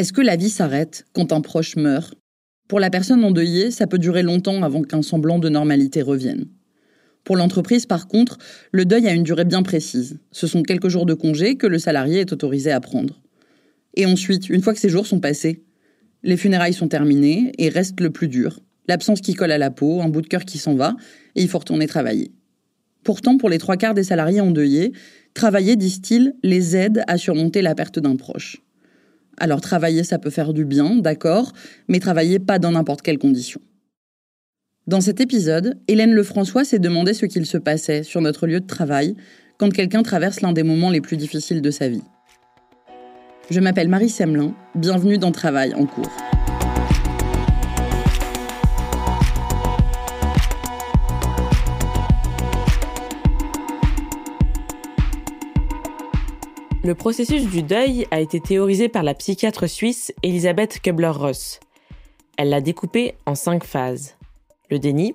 Est-ce que la vie s'arrête quand un proche meurt? Pour la personne endeuillée, ça peut durer longtemps avant qu'un semblant de normalité revienne. Pour l'entreprise, par contre, le deuil a une durée bien précise. Ce sont quelques jours de congé que le salarié est autorisé à prendre. Et ensuite, une fois que ces jours sont passés, les funérailles sont terminées et reste le plus dur. L'absence qui colle à la peau, un bout de cœur qui s'en va, et il faut retourner travailler. Pourtant, pour les trois quarts des salariés endeuillés, travailler, disent-ils, les aide à surmonter la perte d'un proche. Alors travailler, ça peut faire du bien, d'accord, mais travailler pas dans n'importe quelle condition. Dans cet épisode, Hélène Lefrançois s'est demandé ce qu'il se passait sur notre lieu de travail quand quelqu'un traverse l'un des moments les plus difficiles de sa vie. Je m'appelle Marie Semelin, bienvenue dans Travail en cours. Le processus du deuil a été théorisé par la psychiatre suisse Elisabeth Kubler-Ross. Elle l'a découpé en cinq phases. Le déni,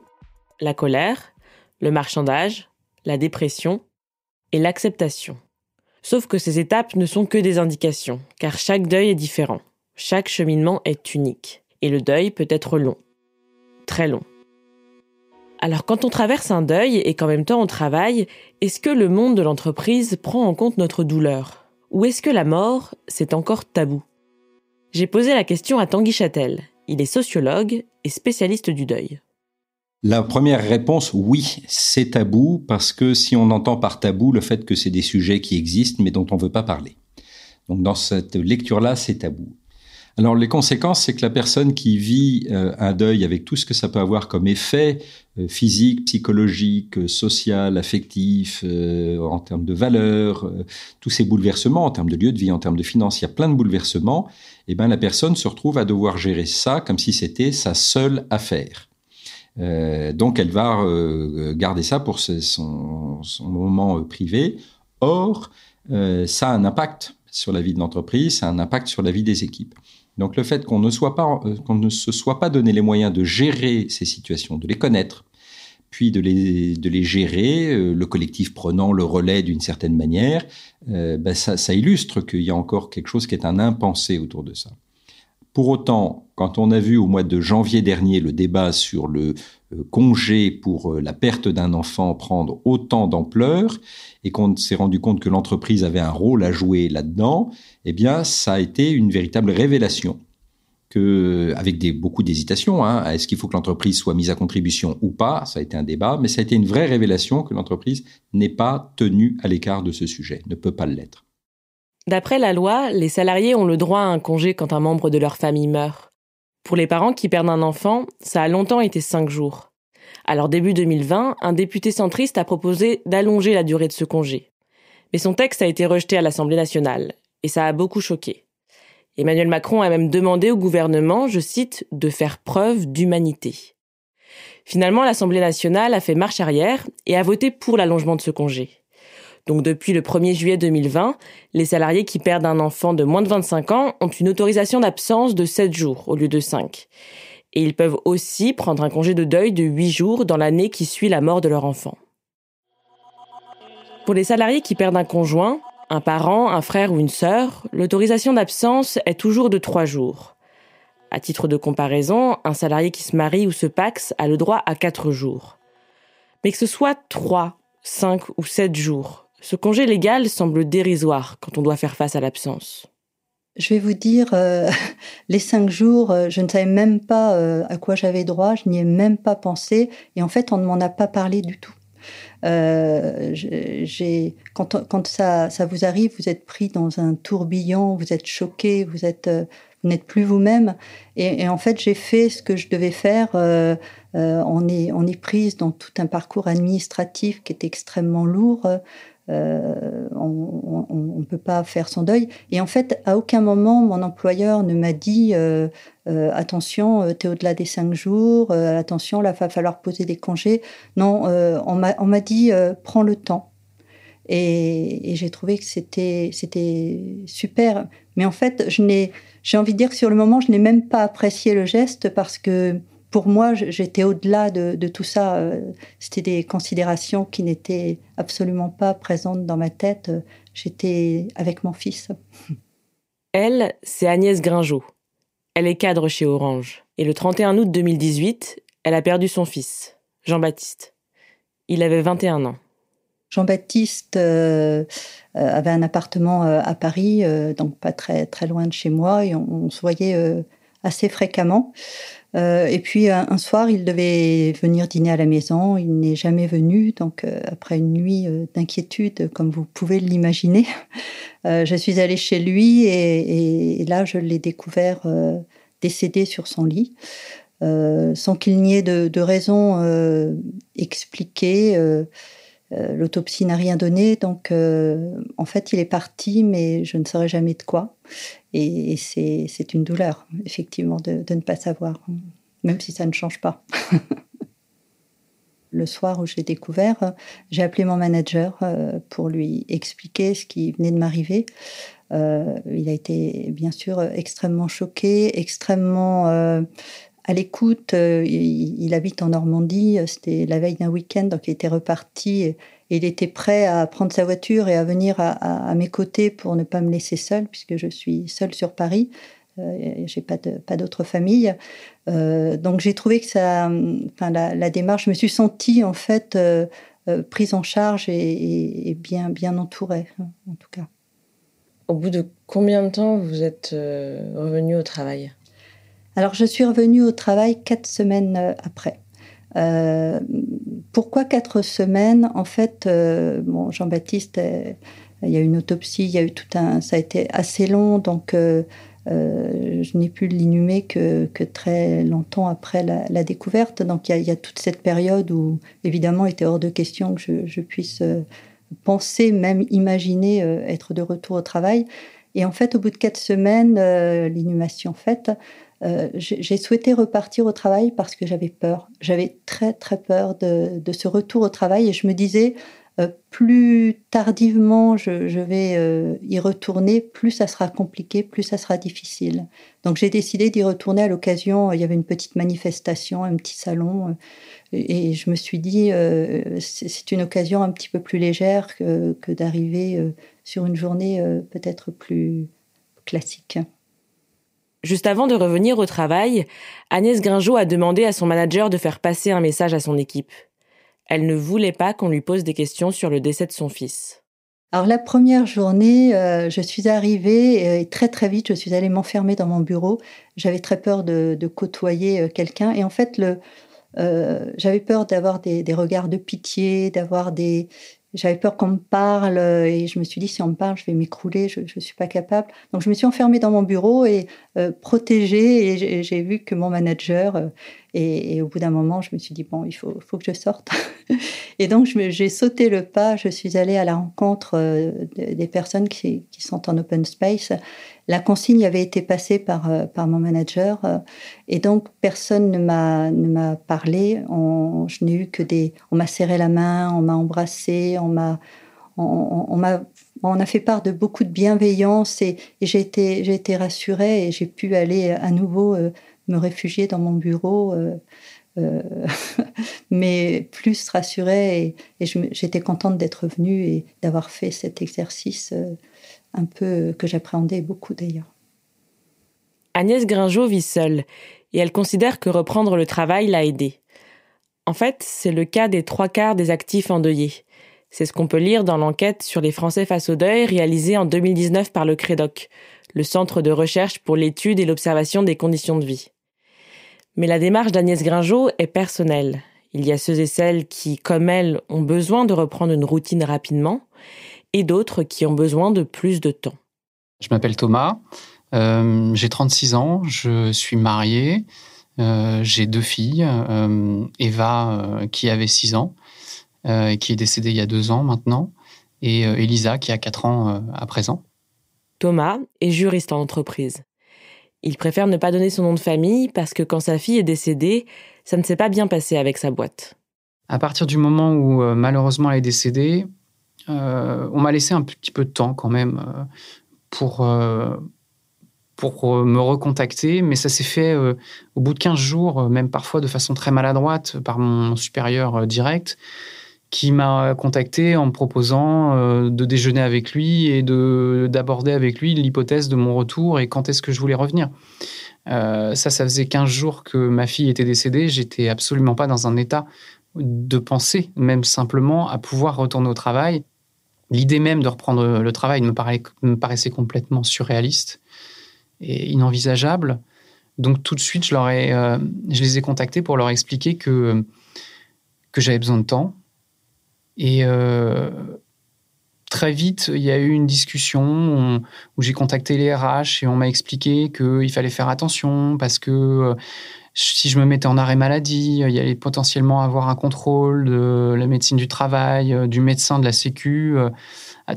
la colère, le marchandage, la dépression et l'acceptation. Sauf que ces étapes ne sont que des indications, car chaque deuil est différent. Chaque cheminement est unique. Et le deuil peut être long. Très long. Alors quand on traverse un deuil et qu'en même temps on travaille, est-ce que le monde de l'entreprise prend en compte notre douleur? Ou est-ce que la mort, c'est encore tabou? J'ai posé la question à Tanguy Châtel. Il est sociologue et spécialiste du deuil. La première réponse, oui, c'est tabou, parce que si on entend par tabou le fait que c'est des sujets qui existent mais dont on ne veut pas parler. Donc dans cette lecture-là, c'est tabou. Alors les conséquences, c'est que la personne qui vit euh, un deuil avec tout ce que ça peut avoir comme effet euh, physique, psychologique, euh, social, affectif, en termes de valeurs, tous ces bouleversements, en termes de lieu de vie, en termes de finances, il y a plein de bouleversements, et eh ben la personne se retrouve à devoir gérer ça comme si c'était sa seule affaire. donc elle va garder ça pour son, son, moment privé. Or, ça a un impact sur la vie de l'entreprise, ça a un impact sur la vie des équipes. Donc le fait euh, qu'on ne se soit pas donné les moyens de gérer ces situations, de les connaître, puis de les, de les gérer, euh, le collectif prenant le relais d'une certaine manière, euh, ben ça, ça, illustre qu'il y a encore quelque chose qui est un impensé autour de ça. Pour autant, quand on a vu au mois de janvier dernier le débat sur le congé pour la perte d'un enfant prendre autant d'ampleur et qu'on s'est rendu compte que l'entreprise avait un rôle à jouer là-dedans, eh bien, ça a été une véritable révélation. Que, avec des, beaucoup d'hésitation, hein, est-ce qu'il faut que l'entreprise soit mise à contribution ou pas Ça a été un débat, mais ça a été une vraie révélation que l'entreprise n'est pas tenue à l'écart de ce sujet, ne peut pas l'être. D'après la loi, les salariés ont le droit à un congé quand un membre de leur famille meurt. Pour les parents qui perdent un enfant, ça a longtemps été cinq jours. Alors début 2020, un député centriste a proposé d'allonger la durée de ce congé. Mais son texte a été rejeté à l'Assemblée nationale, et ça a beaucoup choqué. Emmanuel Macron a même demandé au gouvernement, je cite, de faire preuve d'humanité. Finalement, l'Assemblée nationale a fait marche arrière et a voté pour l'allongement de ce congé. Donc depuis le 1er juillet 2020, les salariés qui perdent un enfant de moins de 25 ans ont une autorisation d'absence de 7 jours au lieu de 5. Et ils peuvent aussi prendre un congé de deuil de 8 jours dans l'année qui suit la mort de leur enfant. Pour les salariés qui perdent un conjoint, un parent, un frère ou une sœur, l'autorisation d'absence est toujours de 3 jours. À titre de comparaison, un salarié qui se marie ou se paxe a le droit à 4 jours. Mais que ce soit 3, 5 ou 7 jours, ce congé légal semble dérisoire quand on doit faire face à l'absence. Je vais vous dire, euh, les cinq jours, euh, je ne savais même pas euh, à quoi j'avais droit, je n'y ai même pas pensé, et en fait, on ne m'en a pas parlé du tout. quand, ça, vous arrive, vous êtes pris dans un tourbillon, vous êtes choqué, vous êtes, n'êtes plus vous-même, et, et, en fait, j'ai fait ce que je devais faire. on est, on est prise dans tout un parcours administratif qui est extrêmement lourd. Euh, on ne peut pas faire son deuil. Et en fait, à aucun moment, mon employeur ne m'a dit euh, euh, attention, tu es au-delà des cinq jours, attention, là, va falloir poser des congés. Non, on m'a dit prends le temps. Et, et j'ai trouvé que c'était super. Mais en fait, j'ai envie de dire que sur le moment, je n'ai même pas apprécié le geste parce que pour moi, j'étais au-delà de, tout ça. Euh, c'était des considérations qui n'étaient absolument pas présentes dans ma tête. J'étais avec mon fils. Elle, c'est Agnès Gringeau. Elle est cadre chez Orange. Et le 31 août 2018, elle a perdu son fils, Jean-Baptiste. Il avait 21 ans. Jean-Baptiste euh, euh, avait un appartement à Paris, donc pas très, très loin de chez moi, et on se voyait assez fréquemment. Euh, et puis un, soir, il devait venir dîner à la maison. Il n'est jamais venu. Donc euh, après une nuit euh, d'inquiétude, comme vous pouvez l'imaginer, je suis allée chez lui et, là, je l'ai découvert décédé sur son lit. sans qu'il n'y ait de raison expliquée. L'autopsie n'a rien donné, donc en fait il est parti, mais je ne saurais jamais de quoi. Et, c'est une douleur, effectivement, de, ne pas savoir, même si ça ne change pas. le soir où j'ai découvert, j'ai appelé mon manager euh, pour lui expliquer ce qui venait de m'arriver. Euh, il a été bien sûr extrêmement choqué, extrêmement euh, à l'écoute. Il, habite en Normandie, c'était la veille d'un week-end, donc il était reparti il était prêt à prendre sa voiture et à venir à, mes côtés pour ne pas me laisser seule, puisque je suis seule sur Paris. Euh, j'ai pas de, pas d'autre famille. Euh, donc j'ai trouvé que ça, enfin la, démarche, je me suis sentie en fait euh, euh, prise en charge et, bien bien entourée en tout cas. Au bout de combien de temps vous êtes revenu au travail? Alors je suis revenue au travail quatre semaines après. Euh, pourquoi quatre semaines? En fait, euh, bon, Jean-Baptiste, euh, il y a eu une autopsie, il y a eu tout un, ça a été assez long, donc je n'ai pu l'inhumer que, très longtemps après la, découverte. Donc il y, a, toute cette période où, évidemment, il était hors de question que je puisse penser, même imaginer être de retour au travail. Et en fait, au bout de quatre semaines, l'inhumation faite, euh, j'ai souhaité repartir au travail parce que j'avais peur. J'avais très très peur de, ce retour au travail et je me disais, euh, plus tardivement je, vais euh, y retourner, plus ça sera compliqué, plus ça sera difficile. Donc j'ai décidé d'y retourner à l'occasion. Il y avait une petite manifestation, un petit salon, et, je me suis dit, c'est une occasion un petit peu plus légère que d'arriver sur une journée peut-être plus classique. Juste avant de revenir au travail, Agnès Gringeau a demandé à son manager de faire passer un message à son équipe. Elle ne voulait pas qu'on lui pose des questions sur le décès de son fils. Alors la première journée, euh, je suis arrivée euh, et très très vite, je suis allée m'enfermer dans mon bureau. J'avais très peur de, côtoyer euh, quelqu'un et en fait, j'avais peur d'avoir des, regards de pitié, d'avoir des, j'avais peur qu'on me parle et je me suis dit si on me parle, je vais m'écrouler, je ne suis pas capable. Donc je me suis enfermée dans mon bureau et euh, protégée et j'ai vu que mon manager et, au bout d'un moment, je me suis dit bon, il faut, faut que je sorte. et donc j'ai sauté le pas, je suis allée à la rencontre euh, des personnes qui, sont en open space la consigne avait été passée par, euh, par mon manager euh, et donc personne ne m'a, parlé. On, je n'ai eu que des. On m'a serré la main, on m'a embrassé, on m'a. On, m'a, on a fait part de beaucoup de bienveillance et, j'ai été, été rassurée et j'ai pu aller à nouveau me réfugier dans mon bureau. mais plus rassurée et, j'étais contente d'être venue et d'avoir fait cet exercice un peu que j'appréhendais beaucoup d'ailleurs. Agnès Gringeau vit seule et elle considère que reprendre le travail l'a aidée. En fait, c'est le cas des trois quarts des actifs endeuillés. C'est ce qu'on peut lire dans l'enquête sur les Français face au deuil réalisée en 2019 par le CREDOC, le Centre de recherche pour l'étude et l'observation des conditions de vie. Mais la démarche d'Agnès Gringeau est personnelle. Il y a ceux et celles qui, comme elle, ont besoin de reprendre une routine rapidement, et d'autres qui ont besoin de plus de temps. Je m'appelle Thomas, euh, j'ai 36 ans, je suis marié, euh, j'ai deux filles, euh, Eva qui avait 6 ans et qui est décédée il y a deux ans maintenant, et Elisa qui a 4 ans à présent. Thomas est juriste en entreprise. Il préfère ne pas donner son nom de famille parce que quand sa fille est décédée, ça ne s'est pas bien passé avec sa boîte. À partir du moment où malheureusement elle est décédée, euh, on m'a laissé un petit peu de temps quand même euh, pour, euh, pour me recontacter, mais ça s'est fait au bout de 15 jours, même parfois de façon très maladroite par mon supérieur direct qui m'a contacté en me proposant de déjeuner avec lui et de d'aborder avec lui l'hypothèse de mon retour et quand est-ce que je voulais revenir. ça, ça faisait 15 jours que ma fille était décédée. J'étais absolument pas dans un état de penser, même simplement, à pouvoir retourner au travail. L'idée même de reprendre le travail me, paraissait complètement surréaliste et inenvisageable. Donc tout de suite, je, euh, je les ai contactés pour leur expliquer que, que j'avais besoin de temps. Et euh, très vite, il y a eu une discussion où j'ai contacté les RH et on m'a expliqué qu'il fallait faire attention parce que si je me mettais en arrêt maladie, il y allait potentiellement avoir un contrôle de la médecine du travail, euh, du médecin de la Sécu. Euh,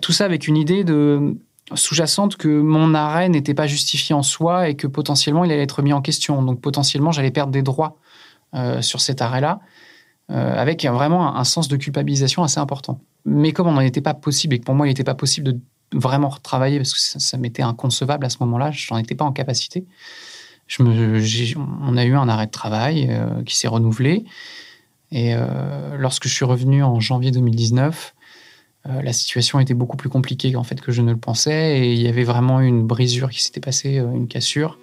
tout ça avec une idée de sous-jacente que mon arrêt n'était pas justifié en soi et que potentiellement il allait être mis en question. Donc potentiellement j'allais perdre des droits euh, sur cet arrêt-là, avec vraiment un, sens de culpabilisation assez important. Mais comme on n'en était pas possible et que pour moi il n'était pas possible de vraiment retravailler parce que ça, m'était inconcevable à ce moment-là, je n'en étais pas en capacité on a eu un arrêt de travail euh, qui s'est renouvelé. Et euh, lorsque je suis revenu en janvier 2019, euh, la situation était beaucoup plus compliquée en fait que je ne le pensais. Et il y avait vraiment une brisure qui s'était passée, une cassure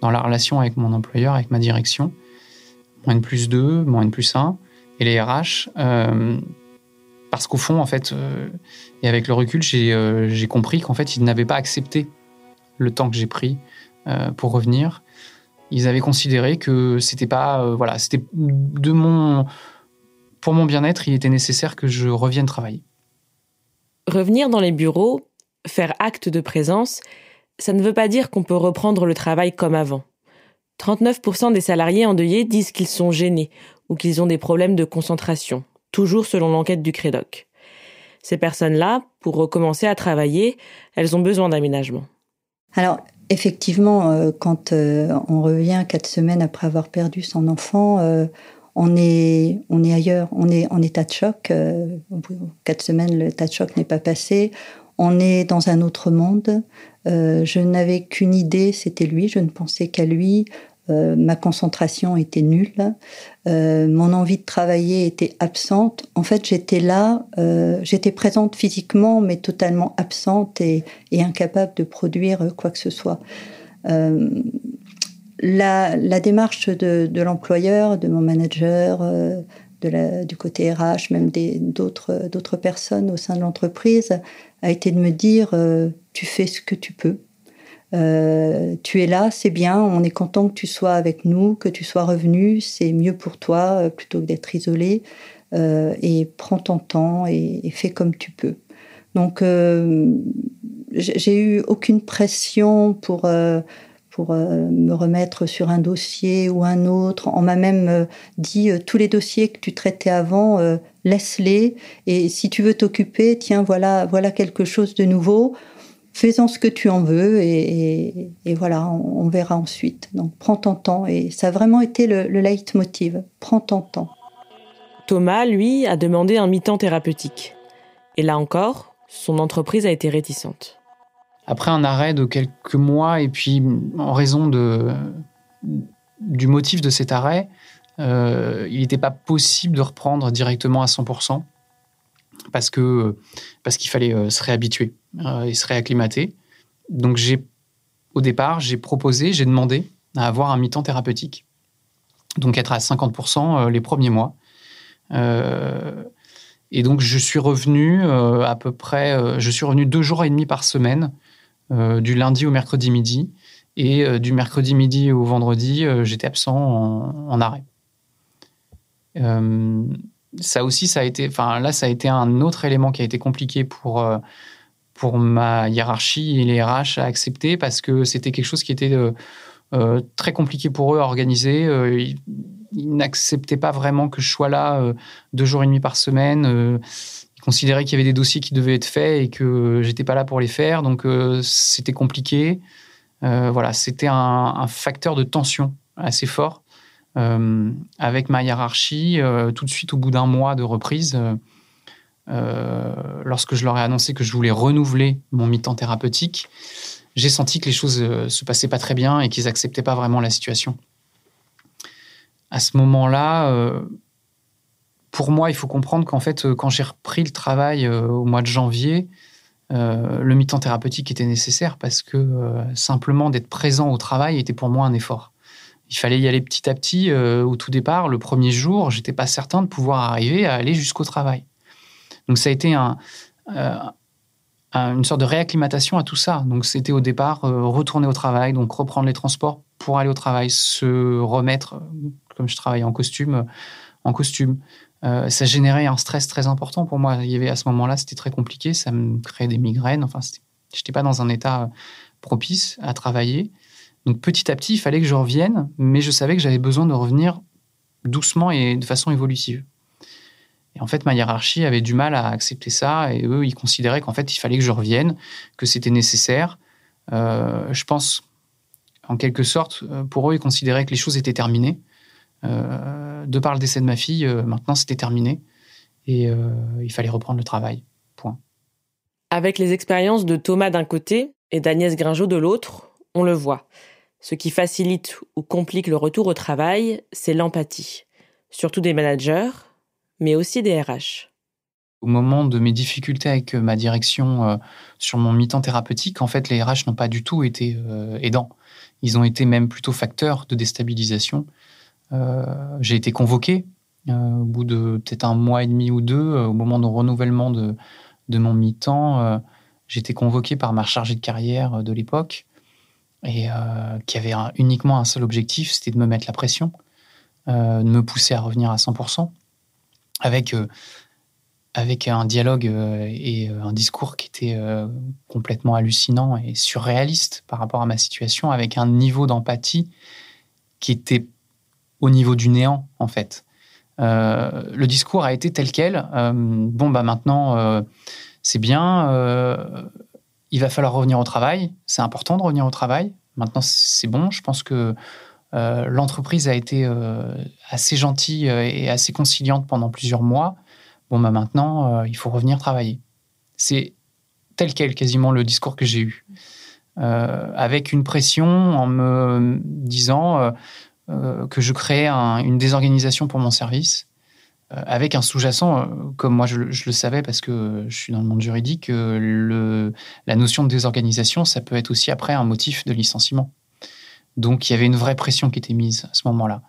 dans la relation avec mon employeur, avec ma direction. Moins de plus 2, moins de plus 1 et les RH. parce qu'au fond, en fait, et avec le recul, j'ai compris qu'en fait, ils n'avaient pas accepté le temps que j'ai pris pour revenir ils avaient considéré que c'était pas, euh, voilà, c'était de mon, pour mon bien-être, il était nécessaire que je revienne travailler. Revenir dans les bureaux, faire acte de présence, ça ne veut pas dire qu'on peut reprendre le travail comme avant. 39% des salariés endeuillés disent qu'ils sont gênés ou qu'ils ont des problèmes de concentration, toujours selon l'enquête du Crédoc. Ces personnes-là, pour recommencer à travailler, elles ont besoin d'aménagement. Alors, Effectivement, euh, quand euh, on revient quatre semaines après avoir perdu son enfant, euh, on est on est ailleurs, on est en état de choc. quatre semaines, le état de choc n'est pas passé. On est dans un autre monde. je n'avais qu'une idée, c'était lui. Je ne pensais qu'à lui. Euh, ma concentration était nulle, euh, mon envie de travailler était absente. En fait, j'étais là, euh, j'étais présente physiquement, mais totalement absente et, incapable de produire quoi que ce soit. La, démarche de, l'employeur, de mon manager, du côté RH, même d'autres personnes au sein de l'entreprise, a été de me dire tu fais ce que tu peux. Euh, tu es là, c'est bien, on est content que tu sois avec nous, que tu sois revenu, c'est mieux pour toi euh, plutôt que d'être isolé. et prends ton temps et, fais comme tu peux. Donc, j'ai eu aucune pression pour pour me remettre sur un dossier ou un autre. On m'a même dit tous les dossiers que tu traitais avant, laisse-les. Et si tu veux t'occuper, tiens, voilà, voilà quelque chose de nouveau fais-en ce que tu en veux et, voilà, on, verra ensuite. Donc prends ton temps et ça a vraiment été le, le leitmotiv. Prends ton temps. Thomas, lui, a demandé un mi-temps thérapeutique. Et là encore, son entreprise a été réticente. Après un arrêt de quelques mois et puis en raison de, du motif de cet arrêt, euh, il n'était pas possible de reprendre directement à 100% parce que parce qu'il fallait euh, se réhabituer euh, et se réacclimater. Donc j'ai au départ j'ai proposé, j'ai demandé à avoir un mi-temps thérapeutique, donc être à 50% euh, les premiers mois. et donc je suis revenu à peu près, je suis revenu deux jours et demi par semaine, du lundi au mercredi midi, et du mercredi midi au vendredi, j'étais absent en, en arrêt ça aussi, ça a été, enfin là, ça a été un autre élément qui a été compliqué pour euh, pour ma hiérarchie et les RH à accepter parce que c'était quelque chose qui était euh, euh, très compliqué pour eux à organiser. ils, n'acceptaient pas vraiment que je sois là deux jours et demi par semaine. ils considéraient qu'il y avait des dossiers qui devaient être faits et que j'étais pas là pour les faire, donc c'était compliqué. voilà, c'était un, facteur de tension assez fort. Euh, avec ma hiérarchie, euh, tout de suite au bout d'un mois de reprise, euh, lorsque je leur ai annoncé que je voulais renouveler mon mi-temps thérapeutique, j'ai senti que les choses se passaient pas très bien et qu'ils acceptaient pas vraiment la situation. À ce moment-là, pour moi, il faut comprendre qu'en fait, quand j'ai repris le travail au mois de janvier, le mi-temps thérapeutique était nécessaire parce que simplement d'être présent au travail était pour moi un effort il fallait y aller petit à petit. Euh, au tout départ, le premier jour, j'étais pas certain de pouvoir arriver à aller jusqu'au travail. Donc ça a été euh, une sorte de réacclimatation à tout ça. Donc c'était au départ euh, retourner au travail, donc reprendre les transports pour aller au travail, se remettre, comme je travaillais en costume, en costume. ça générait un stress très important pour moi. Il y avait à ce moment-là, c'était très compliqué, ça me créait des migraines. Enfin, j'étais pas dans un état propice à travailler. Donc petit à petit, il fallait que je revienne, mais je savais que j'avais besoin de revenir doucement et de façon évolutive. Et en fait, ma hiérarchie avait du mal à accepter ça, et eux, ils considéraient qu'en fait, il fallait que je revienne, que c'était nécessaire. Euh, je pense, en quelque sorte, euh, pour eux, ils considéraient que les choses étaient terminées. Euh, de par le décès de ma fille, maintenant, c'était terminé, et il fallait reprendre le travail. Point. Avec les expériences de Thomas d'un côté et d'Agnès Gringeau de l'autre, on le voit. Ce qui facilite ou complique le retour au travail, c'est l'empathie, surtout des managers, mais aussi des RH. Au moment de mes difficultés avec euh, ma direction euh, sur mon mi-temps thérapeutique, en fait, les RH n'ont pas du tout été euh, aidants. Ils ont été même plutôt facteurs de déstabilisation. J'ai été convoqué au bout de peut-être un mois et demi ou deux, au moment du renouvellement de, de mon mi-temps. J'ai été convoqué par ma chargée de carrière de l'époque et euh, qui avait uniquement un seul objectif, c'était de me mettre la pression, euh, de me pousser à revenir à 100%, avec, euh, avec un dialogue et un discours qui était complètement hallucinant et surréaliste par rapport à ma situation, avec un niveau d'empathie qui était au niveau du néant, en fait. le discours a été tel quel. bon, bah maintenant, c'est bien il va falloir revenir au travail. C'est important de revenir au travail. Maintenant, c'est bon. Je pense que euh, l'entreprise a été euh, assez gentille euh, et assez conciliante pendant plusieurs mois. Bon, bah maintenant, il faut revenir travailler. C'est tel quel quasiment le discours que j'ai eu. avec une pression en me disant que je créais une désorganisation pour mon service avec un sous-jacent, euh, comme moi je, le savais parce que je suis dans le monde juridique, euh, la notion de désorganisation, ça peut être aussi après un motif de licenciement. Donc il y avait une vraie pression qui était mise à ce moment-là.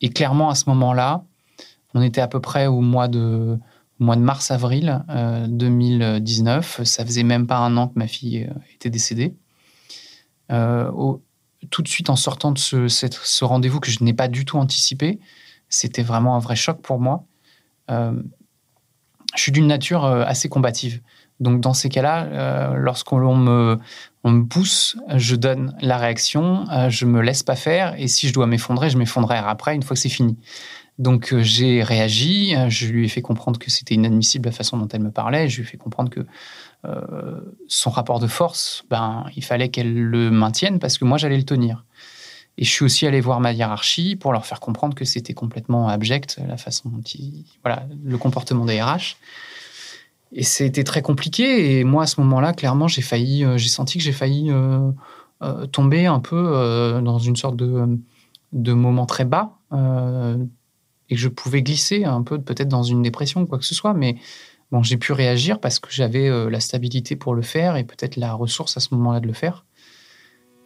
et clairement, à ce moment-là, on était à peu près au mois de, mars-avril 2019. Ça faisait même pas un an que ma fille était décédée. tout de suite, en sortant de ce rendez-vous que je n'ai pas du tout anticipé, c'était vraiment un vrai choc pour moi. je suis d'une nature assez combative. Donc dans ces cas-là, lorsqu'on me, pousse, je donne la réaction, je me laisse pas faire, et si je dois m'effondrer, je m'effondrerai après une fois que c'est fini. Donc euh, j'ai réagi, euh, je lui ai fait comprendre que c'était inadmissible la façon dont elle me parlait, je lui ai fait comprendre que euh, son rapport de force, ben, il fallait qu'elle le maintienne parce que moi j'allais le tenir. Et je suis aussi allé voir ma hiérarchie pour leur faire comprendre que c'était complètement abject la façon voilà, le comportement des RH. Et c'était très compliqué. Et moi, à ce moment-là, clairement, j'ai failli, j'ai senti que j'ai failli tomber un peu dans une sorte de, de moment très bas et que je pouvais glisser un peu peut-être dans une dépression ou quoi que ce soit. Mais bon, j'ai pu réagir parce que j'avais euh, la stabilité pour le faire et peut-être la ressource à ce moment-là de le faire.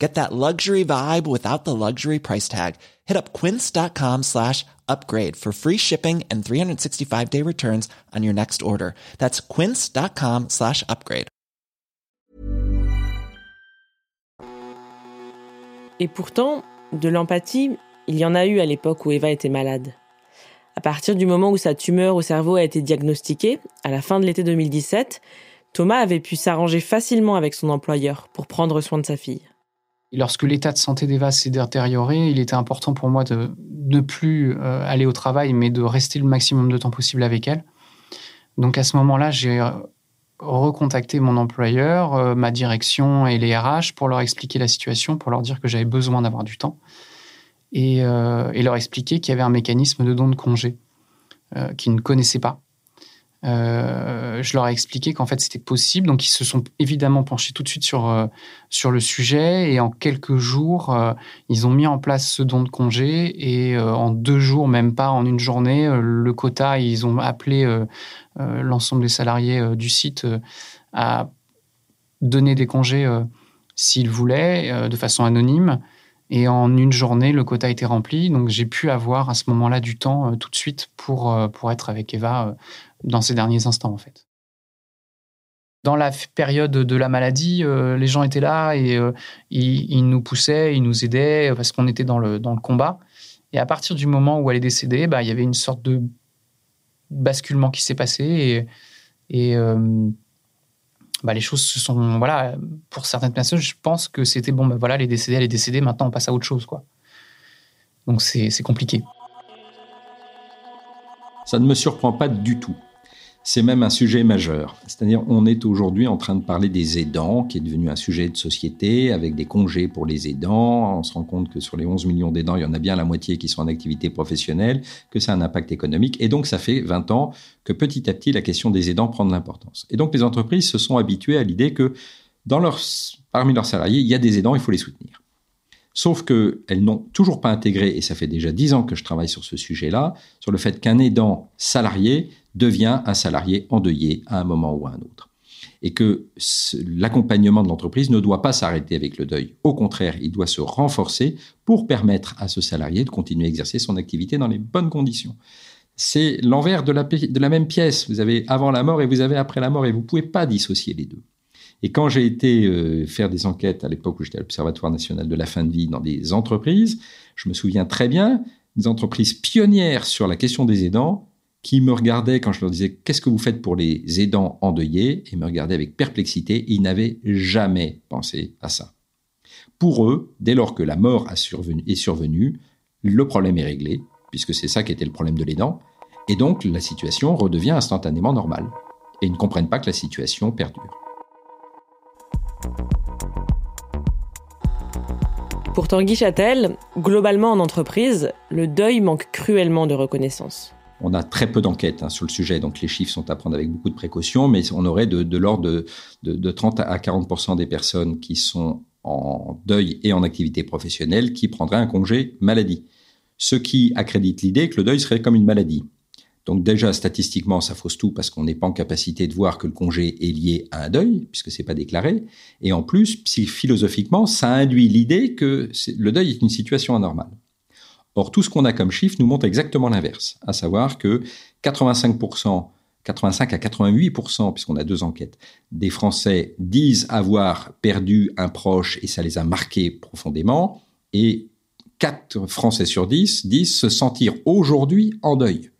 Get that luxury vibe without the luxury price tag. Hit up quince.com slash upgrade for free shipping and 365-day returns on your next order. That's quince.com slash upgrade. Et pourtant, de l'empathie, il y en a eu à l'époque où Eva était malade. À partir du moment où sa tumeur au cerveau a été diagnostiquée, à la fin de l'été 2017, Thomas avait pu s'arranger facilement avec son employeur pour prendre soin de sa fille. Lorsque l'état de santé d'Eva s'est détérioré, il était important pour moi de ne plus euh, aller au travail, mais de rester le maximum de temps possible avec elle. Donc à ce moment-là, j'ai recontacté mon employeur, euh, ma direction et les RH pour leur expliquer la situation, pour leur dire que j'avais besoin d'avoir du temps et, euh, leur expliquer qu'il y avait un mécanisme de don de congé euh, qu'ils ne connaissaient pas. Euh, je leur ai expliqué qu'en fait c'était possible, donc ils se sont évidemment penchés tout de suite sur, euh, sur le sujet. Et en quelques jours euh, ils ont mis en place ce don de congé. Et en deux jours, même pas en une journée, le quota, ils ont appelé l'ensemble des salariés du site à donner des congés s'ils voulaient de façon anonyme. Et en une journée, le quota été rempli. Donc, j'ai pu avoir à ce moment-là du temps tout de suite pour, pour être avec Eva dans ces derniers instants, en fait. Dans la période de la maladie, les gens étaient là et ils, nous poussaient, ils nous aidaient parce qu'on était dans le, dans le combat. Et à partir du moment où elle est décédée, bah, il y avait une sorte de basculement qui s'est passé et, bah, les choses se sont. Voilà, pour certaines personnes, je pense que c'était bon, bah, voilà, elle est décédée, elle est décédée, maintenant on passe à autre chose. Quoi. Donc c'est compliqué. Ça ne me surprend pas du tout c'est même un sujet majeur. C'est-à-dire, on est aujourd'hui en train de parler des aidants, qui est devenu un sujet de société, avec des congés pour les aidants. On se rend compte que sur les 11 millions d'aidants, il y en a bien la moitié qui sont en activité professionnelle, que ça a un impact économique. Et donc, ça fait 20 ans que petit à petit, la question des aidants prend de l'importance. Et donc, les entreprises se sont habituées à l'idée que dans leur, parmi leurs salariés, il y a des aidants, il faut les soutenir. Sauf qu'elles n'ont toujours pas intégré, et ça fait déjà dix ans que je travaille sur ce sujet-là, sur le fait qu'un aidant salarié devient un salarié endeuillé à un moment ou à un autre. Et que l'accompagnement de l'entreprise ne doit pas s'arrêter avec le deuil. Au contraire, il doit se renforcer pour permettre à ce salarié de continuer à exercer son activité dans les bonnes conditions. C'est l'envers de la, même pièce. Vous avez avant la mort et vous avez après la mort et vous ne pouvez pas dissocier les deux. Et quand j'ai été euh, faire des enquêtes à l'époque où j'étais à l'Observatoire national de la fin de vie dans des entreprises, je me souviens très bien des entreprises pionnières sur la question des aidants qui me regardaient quand je leur disais qu'est-ce que vous faites pour les aidants endeuillés? Et me regardaient avec perplexité. Ils n'avaient jamais pensé à ça. Pour eux, dès lors que la mort est survenue, le problème est réglé, puisque c'est ça qui était le problème de l'aidant, et donc la situation redevient instantanément normale. Et ils ne comprennent pas que la situation perdure. Pour Tanguy Châtel, globalement en entreprise, le deuil manque cruellement de reconnaissance. On a très peu d'enquêtes hein, sur le sujet, donc les chiffres sont à prendre avec beaucoup de précautions, mais on aurait de, l'ordre de, 30 à 40% des personnes qui sont en deuil et en activité professionnelle qui prendraient un congé maladie. Ce qui accrédite l'idée que le deuil serait comme une maladie. Donc déjà, statistiquement, ça fausse tout parce qu'on n'est pas en capacité de voir que le congé est lié à un deuil, puisque c'est pas déclaré. Et en plus, philosophiquement, ça induit l'idée que le deuil est une situation anormale. Or, tout ce qu'on a comme chiffre nous montre exactement l'inverse, à savoir que 85%, 85 à 88%, puisqu'on a deux enquêtes, des Français disent avoir perdu un proche et ça les a marqués profondément, et 4 Français sur 10 disent se sentir aujourd'hui en deuil.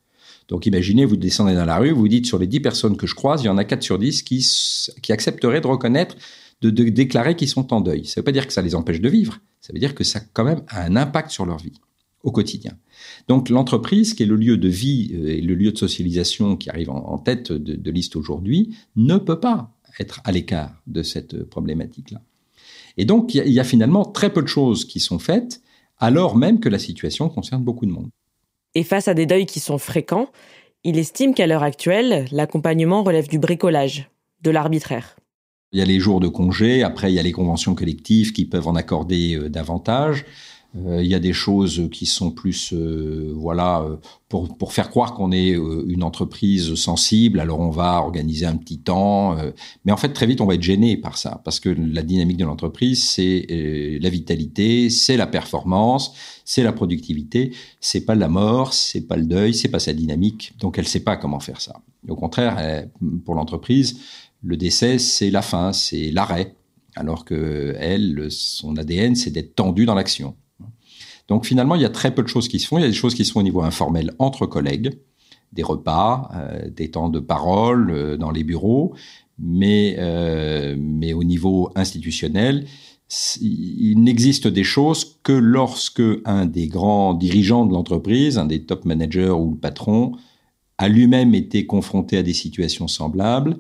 Donc imaginez, vous descendez dans la rue, vous dites sur les 10 personnes que je croise, il y en a 4 sur 10 qui, qui accepteraient de reconnaître, de, déclarer qu'ils sont en deuil. Ça ne veut pas dire que ça les empêche de vivre, ça veut dire que ça quand même a un impact sur leur vie au quotidien. Donc l'entreprise, qui est le lieu de vie euh, et le lieu de socialisation qui arrive en, tête de, de liste aujourd'hui, ne peut pas être à l'écart de cette problématique-là. Et donc il y, a finalement très peu de choses qui sont faites, alors même que la situation concerne beaucoup de monde. Et face à des deuils qui sont fréquents, il estime qu'à l'heure actuelle, l'accompagnement relève du bricolage, de l'arbitraire. Il y a les jours de congé, après il y a les conventions collectives qui peuvent en accorder euh, davantage. Euh, il y a des choses qui sont plus, euh, voilà, euh, pour, faire croire qu'on est une entreprise sensible. Alors on va organiser un petit temps, mais en fait très vite on va être gêné par ça parce que la dynamique de l'entreprise c'est la vitalité, c'est la performance, c'est la productivité. C'est pas la mort, c'est pas le deuil, c'est pas sa dynamique. Donc elle sait pas comment faire ça. Au contraire, pour l'entreprise, le décès c'est la fin, c'est l'arrêt alors que elle, son ADN, c'est d'être tendu dans l'action. Donc finalement, il y a très peu de choses qui se font. Il y a des choses qui se font au niveau informel entre collègues, des repas, euh, des temps de parole euh, dans les bureaux, mais, euh, mais au niveau institutionnel, il n'existe des choses que lorsque un des grands dirigeants de l'entreprise, un des top managers ou le patron, a lui-même été confronté à des situations semblables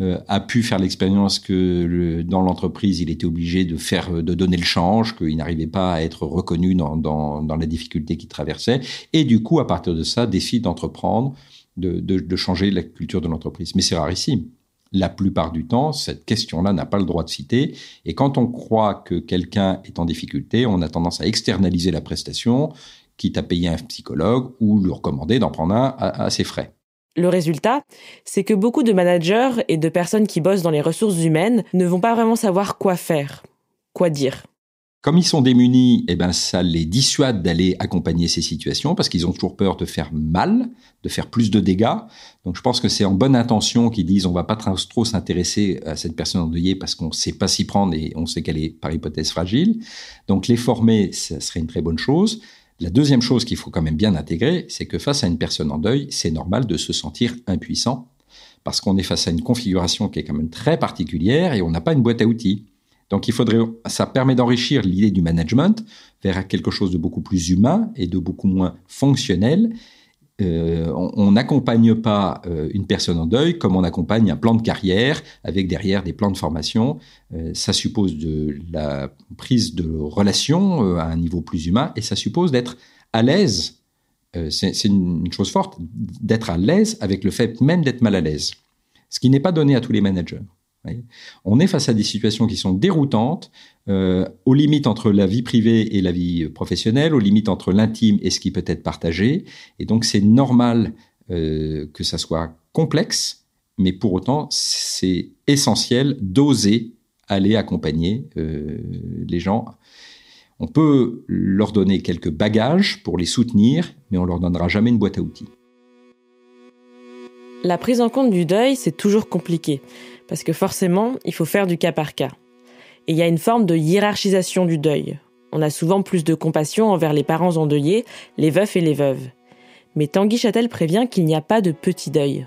euh, a pu faire l'expérience que dans l'entreprise, il était obligé de faire, de donner le change, qu'il n'arrivait pas à être reconnu dans, dans, dans la difficulté qu'il traversait, et du coup, à partir de ça, décide d'entreprendre, de, de, changer la culture de l'entreprise. Mais c'est rarissime. La plupart du temps, cette question-là n'a pas le droit de citer, et quand on croit que quelqu'un est en difficulté, on a tendance à externaliser la prestation, quitte à payer un psychologue ou lui recommander d'en prendre un à ses frais. Le résultat, c'est que beaucoup de managers et de personnes qui bossent dans les ressources humaines ne vont pas vraiment savoir quoi faire, quoi dire. Comme ils sont démunis, eh ben ça les dissuade d'aller accompagner ces situations parce qu'ils ont toujours peur de faire mal, de faire plus de dégâts. Donc je pense que c'est en bonne intention qu'ils disent on va pas trop s'intéresser à cette personne endeuillée parce qu'on sait pas s'y prendre et on sait qu'elle est par hypothèse fragile. Donc les former, ça serait une très bonne chose. La deuxième chose qu'il faut quand même bien intégrer, c'est que face à une personne en deuil, c'est normal de se sentir impuissant parce qu'on est face à une configuration qui est quand même très particulière et on n'a pas une boîte à outils. Donc il faudrait, ça permet d'enrichir l'idée du management vers quelque chose de beaucoup plus humain et de beaucoup moins fonctionnel euh, on n'accompagne pas euh, une personne en deuil comme on accompagne un plan de carrière avec derrière des plans de formation. Euh, ça suppose de la prise de relation à un niveau plus humain et ça suppose d'être à l'aise. c'est une, chose forte d'être à l'aise avec le fait même d'être mal à l'aise, ce qui n'est pas donné à tous les managers. On est face à des situations qui sont déroutantes, euh, aux limites entre la vie privée et la vie professionnelle, aux limites entre l'intime et ce qui peut être partagé. Et donc c'est normal euh, que ça soit complexe, mais pour autant c'est essentiel d'oser aller accompagner euh, les gens. On peut leur donner quelques bagages pour les soutenir, mais on leur donnera jamais une boîte à outils. La prise en compte du deuil, c'est toujours compliqué parce que forcément, il faut faire du cas par cas. Et il y a une forme de hiérarchisation du deuil. On a souvent plus de compassion envers les parents endeuillés, les veufs et les veuves. Mais Tanguy Châtel prévient qu'il n'y a pas de petit deuil.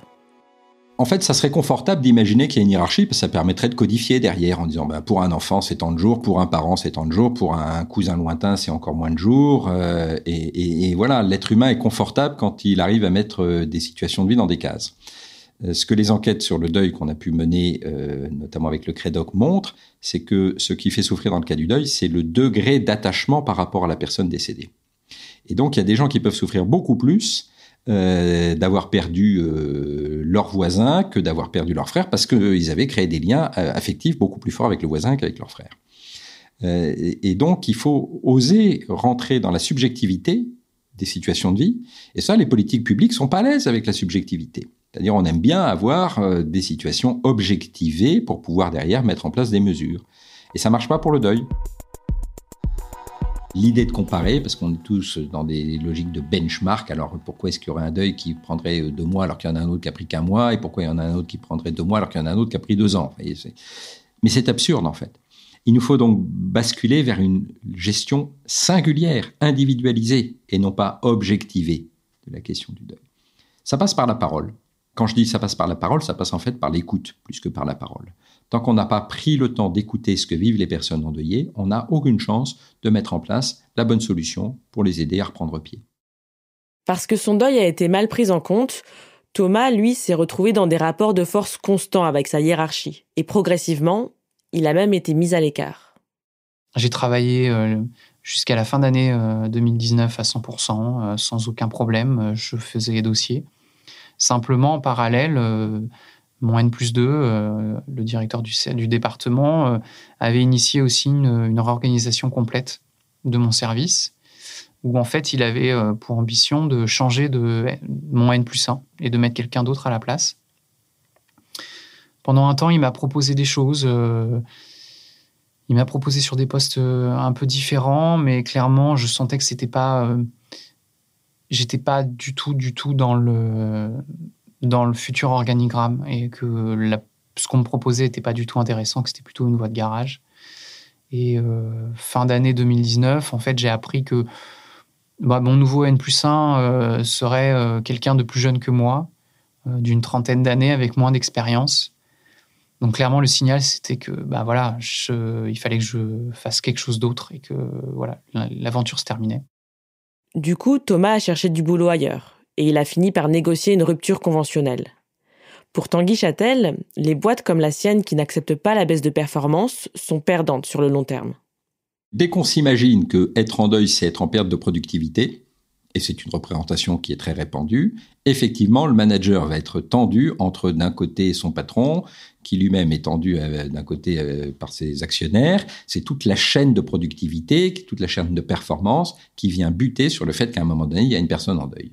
En fait, ça serait confortable d'imaginer qu'il y a une hiérarchie, parce que ça permettrait de codifier derrière en disant bah, pour un enfant c'est tant de jours, pour un parent c'est tant de jours, pour un cousin lointain c'est encore moins de jours. Euh, et, voilà, l'être humain est confortable quand il arrive à mettre euh, des situations de vie dans des cases. Euh, ce que les enquêtes sur le deuil qu'on a pu mener, euh, notamment avec le CREDOC, montrent, c'est que ce qui fait souffrir dans le cas du deuil, c'est le degré d'attachement par rapport à la personne décédée. Et donc, il y a des gens qui peuvent souffrir beaucoup plus euh, d'avoir perdu leur voisin que d'avoir perdu leur frère, parce qu'ils avaient créé des liens affectifs beaucoup plus forts avec le voisin qu'avec leur frère. Et donc, il faut oser rentrer dans la subjectivité des situations de vie. Et ça, les politiques publiques sont pas à l'aise avec la subjectivité. C'est-à-dire, on aime bien avoir euh, des situations objectivées pour pouvoir derrière mettre en place des mesures. Et ça marche pas pour le deuil. L'idée de comparer, parce qu'on est tous dans des logiques de benchmark, alors pourquoi est-ce qu'il y aurait un deuil qui prendrait deux mois alors qu'il y en a un autre qui a pris qu'un mois, et pourquoi il y en a un autre qui prendrait deux mois alors qu'il y en a un autre qui a pris deux ans? Mais c'est absurde en fait. Il nous faut donc basculer vers une gestion singulière, individualisée, et non pas objectivée de la question du deuil. Ça passe par la parole. Quand je dis ça passe par la parole, ça passe en fait par l'écoute plus que par la parole. Tant qu'on n'a pas pris le temps d'écouter ce que vivent les personnes endeuillées, on n'a aucune chance de mettre en place la bonne solution pour les aider à reprendre pied. Parce que son deuil a été mal pris en compte, Thomas, lui, s'est retrouvé dans des rapports de force constants avec sa hiérarchie. Et progressivement, il a même été mis à l'écart. J'ai travaillé euh, jusqu'à la fin d'année 2019 euh, à 100%, euh, sans aucun problème. Je faisais les dossiers. Simplement, en parallèle, mon N plus 2, le directeur du, département, avait initié aussi une, réorganisation complète de mon service, où en fait, il avait pour ambition de changer de mon N plus 1 et de mettre quelqu'un d'autre à la place. Pendant un temps, il m'a proposé des choses. Euh, il m'a proposé sur des postes euh, un peu différents, mais clairement, je sentais que c'était pas. Euh, j'étais pas du tout, du tout dans le, dans le futur organigramme et que ce qu'on me proposait n'était pas du tout intéressant, que c'était plutôt une voie de garage. Et fin d'année 2019, en fait, j'ai appris que bah, mon nouveau N plus 1 serait quelqu'un de plus jeune que moi, d'une trentaine d'années, avec moins d'expérience. Donc clairement, le signal, c'était que bah voilà, il fallait que je fasse quelque chose d'autre et que voilà, l'aventure se terminait. Du coup, Thomas a cherché du boulot ailleurs et il a fini par négocier une rupture conventionnelle. Pour Tanguy Châtel, les boîtes comme la sienne qui n'acceptent pas la baisse de performance sont perdantes sur le long terme. Dès qu'on s'imagine que être en deuil, c'est être en perte de productivité, et c'est une représentation qui est très répandue, effectivement, le manager va être tendu entre d'un côté son patron, qui lui-même est tendu euh, d'un côté euh, par ses actionnaires, c'est toute la chaîne de productivité, toute la chaîne de performance qui vient buter sur le fait qu'à un moment donné, il y a une personne en deuil.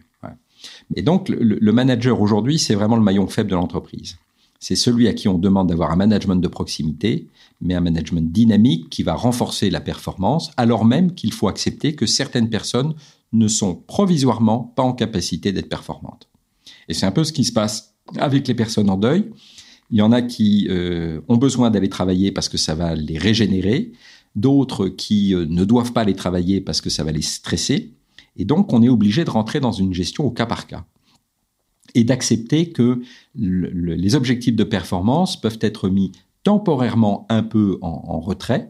Et donc, le, manager aujourd'hui, c'est vraiment le maillon faible de l'entreprise. C'est celui à qui on demande d'avoir un management de proximité, mais un management dynamique qui va renforcer la performance, alors même qu'il faut accepter que certaines personnes ne sont provisoirement pas en capacité d'être performantes. Et c'est un peu ce qui se passe avec les personnes en deuil. Il y en a qui euh, ont besoin d'aller travailler parce que ça va les régénérer, d'autres qui euh, ne doivent pas aller travailler parce que ça va les stresser. Et donc, on est obligé de rentrer dans une gestion au cas par cas et d'accepter que les objectifs de performance peuvent être mis temporairement un peu en retrait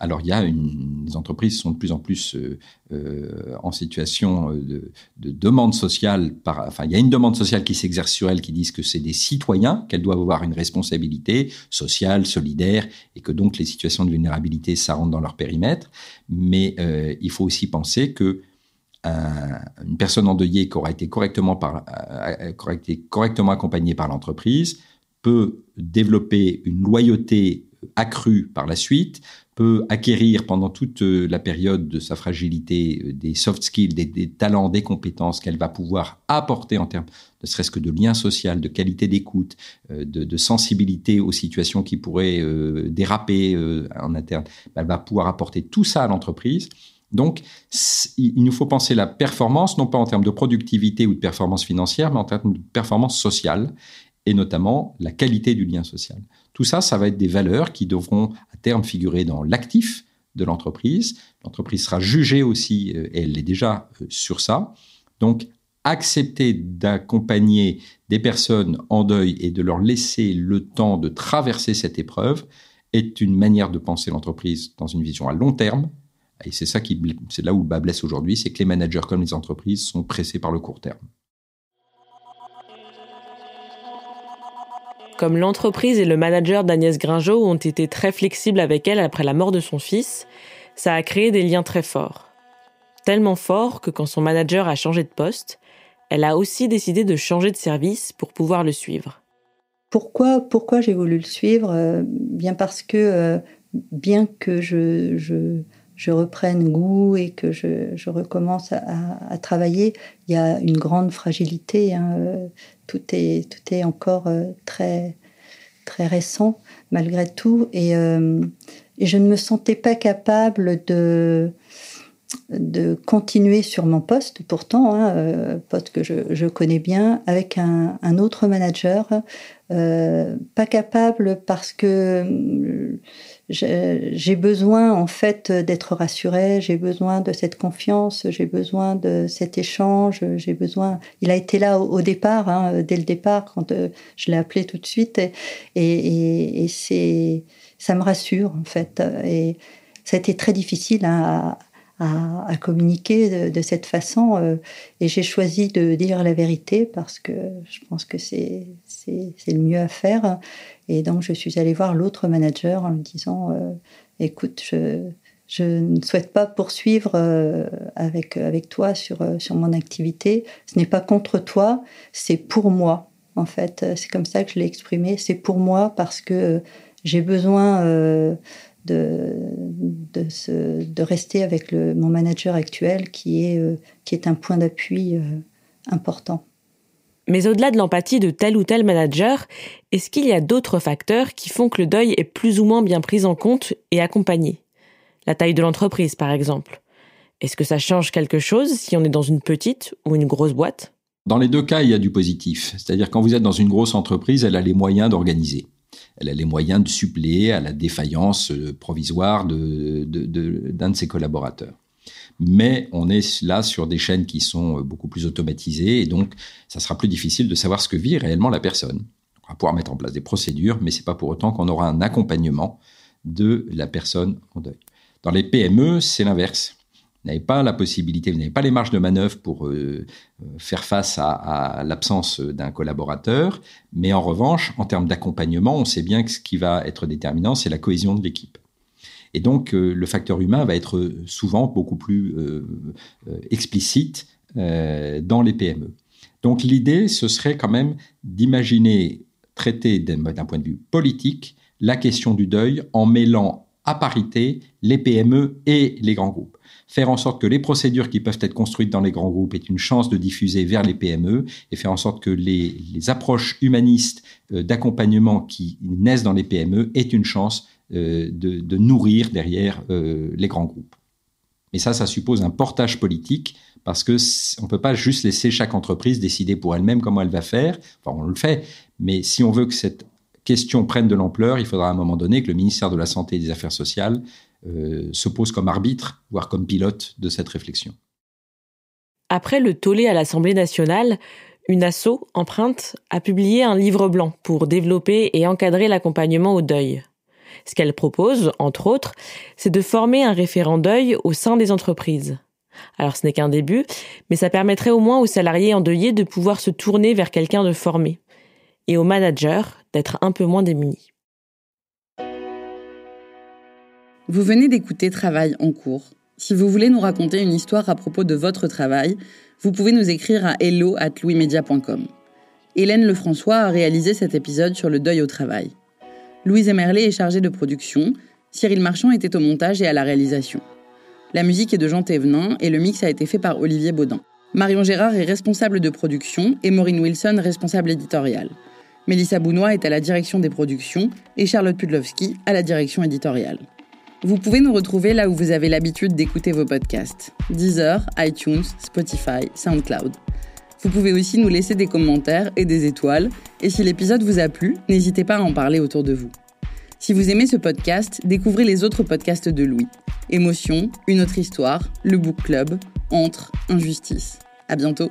alors, il y a une, les entreprises sont de plus en plus euh, euh, en situation de, demande sociale. Enfin, il y a une demande sociale qui s'exerce sur elles, qui disent que c'est des citoyens, qu'elles doivent avoir une responsabilité sociale, solidaire, et que donc les situations de vulnérabilité, ça rentre dans leur périmètre. Mais euh, il faut aussi penser que une personne endeuillée qui aura été correctement, correctement accompagnée par l'entreprise peut développer une loyauté accrue par la suite, peut acquérir pendant toute euh, la période de sa fragilité euh, des soft skills, des, talents, des compétences qu'elle va pouvoir apporter en termes ne serait-ce que de lien social, de qualité d'écoute, euh, de, sensibilité aux situations qui pourraient déraper en interne, elle va pouvoir apporter tout ça à l'entreprise. Donc, il nous faut penser la performance, non pas en termes de productivité ou de performance financière, mais en termes de performance sociale, et notamment la qualité du lien social. Tout ça, ça va être des valeurs qui devront à terme figurer dans l'actif de l'entreprise. L'entreprise sera jugée aussi, euh, et elle est déjà euh, sur ça. Donc, accepter d'accompagner des personnes en deuil et de leur laisser le temps de traverser cette épreuve est une manière de penser l'entreprise dans une vision à long terme. Et c'est ça qui, c'est là où le bas blesse aujourd'hui, c'est que les managers comme les entreprises sont pressés par le court terme. Comme l'entreprise et le manager d'Agnès Gringeau ont été très flexibles avec elle après la mort de son fils, ça a créé des liens très forts. Tellement forts que quand son manager a changé de poste, elle a aussi décidé de changer de service pour pouvoir le suivre. Pourquoi, pourquoi j'ai voulu le suivre? Euh, Bien parce que, euh, bien que je reprenne goût et que je, recommence à, travailler, il y a une grande fragilité. Hein. Tout, est, tout est encore euh, très, très récent malgré tout. Et, euh, et, je ne me sentais pas capable de, de continuer sur mon poste, pourtant, hein, euh, poste que je, je, connais bien, avec un, un autre manager. pas capable parce que j'ai besoin en fait d'être rassurée, j'ai besoin de cette confiance, j'ai besoin de cet échange, j'ai besoin. Il a été là au, départ, hein, dès le départ, quand euh, je l'ai appelé tout de suite, et, c'est ça me rassure en fait. Et ça a été très difficile à, communiquer de, de, cette façon, euh, et j'ai choisi de dire la vérité parce que je pense que c'est c'est le mieux à faire. Et donc, je suis allée voir l'autre manager en lui disant euh, Écoute, je, ne souhaite pas poursuivre euh, avec, toi sur, euh, sur mon activité. Ce n'est pas contre toi, c'est pour moi, en fait. C'est comme ça que je l'ai exprimé. C'est pour moi parce que j'ai besoin de, rester avec mon manager actuel qui est, qui est un point d'appui important. Mais au-delà de l'empathie de tel ou tel manager, est-ce qu'il y a d'autres facteurs qui font que le deuil est plus ou moins bien pris en compte et accompagné? La taille de l'entreprise, par exemple. Est-ce que ça change quelque chose si on est dans une petite ou une grosse boîte? Dans les deux cas, il y a du positif. C'est-à-dire quand vous êtes dans une grosse entreprise, elle a les moyens d'organiser. Elle a les moyens de suppléer à la défaillance euh, provisoire d'un de, de, de ses collaborateurs mais on est là sur des chaînes qui sont euh, beaucoup plus automatisées et donc ça sera plus difficile de savoir ce que vit réellement la personne. On va pouvoir mettre en place des procédures, mais c'est pas pour autant qu'on aura un accompagnement de la personne en deuil. Dans les PME, c'est l'inverse. Vous n'avez pas la possibilité, vous n'avez pas les marges de manœuvre pour euh, euh, faire face à, à l'absence d'un collaborateur, mais en revanche, en termes d'accompagnement, on sait bien que ce qui va être déterminant, c'est la cohésion de l'équipe. Et donc, euh, le facteur humain va être souvent beaucoup plus euh, euh, explicite dans les PME. Donc, l'idée, ce serait quand même d'imaginer traiter d'un point de vue politique la question du deuil en mêlant à parité les PME et les grands groupes. Faire en sorte que les procédures qui peuvent être construites dans les grands groupes aient une chance de diffuser vers les PME et faire en sorte que les, les approches humanistes d'accompagnement qui naissent dans les PME aient une chance euh, de, nourrir derrière euh, les grands groupes. Mais ça, ça suppose un portage politique parce que on peut pas juste laisser chaque entreprise décider pour elle-même comment elle va faire. Enfin, on le fait, mais si on veut que cette question prenne de l'ampleur, il faudra à un moment donné que le ministère de la Santé et des Affaires sociales euh, se pose comme arbitre, voire comme pilote de cette réflexion. Après le tollé à l'Assemblée nationale, une asso, Empreinte, a publié un livre blanc pour développer et encadrer l'accompagnement au deuil. Ce qu'elle propose, entre autres, c'est de former un référent deuil au sein des entreprises. Alors ce n'est qu'un début, mais ça permettrait au moins aux salariés endeuillés de pouvoir se tourner vers quelqu'un de formé, et aux managers d'être un peu moins démunis. Vous venez d'écouter Travail en cours. Si vous voulez nous raconter une histoire à propos de votre travail, vous pouvez nous écrire à hello at Hélène Lefrançois a réalisé cet épisode sur le deuil au travail. Louise Emerlet est chargée de production, Cyril Marchand était au montage et à la réalisation. La musique est de Jean Thévenin et le mix a été fait par Olivier Baudin. Marion Gérard est responsable de production et Maureen Wilson responsable éditoriale. Mélissa Bounois est à la direction des productions et Charlotte Pudlowski à la direction éditoriale. Vous pouvez nous retrouver là où vous avez l'habitude d'écouter vos podcasts Deezer, iTunes, Spotify, SoundCloud. Vous pouvez aussi nous laisser des commentaires et des étoiles. Et si l'épisode vous a plu, n'hésitez pas à en parler autour de vous. Si vous aimez ce podcast, découvrez les autres podcasts de Louis. Émotion, Une autre histoire, Le Book Club, Entre, Injustice. À bientôt.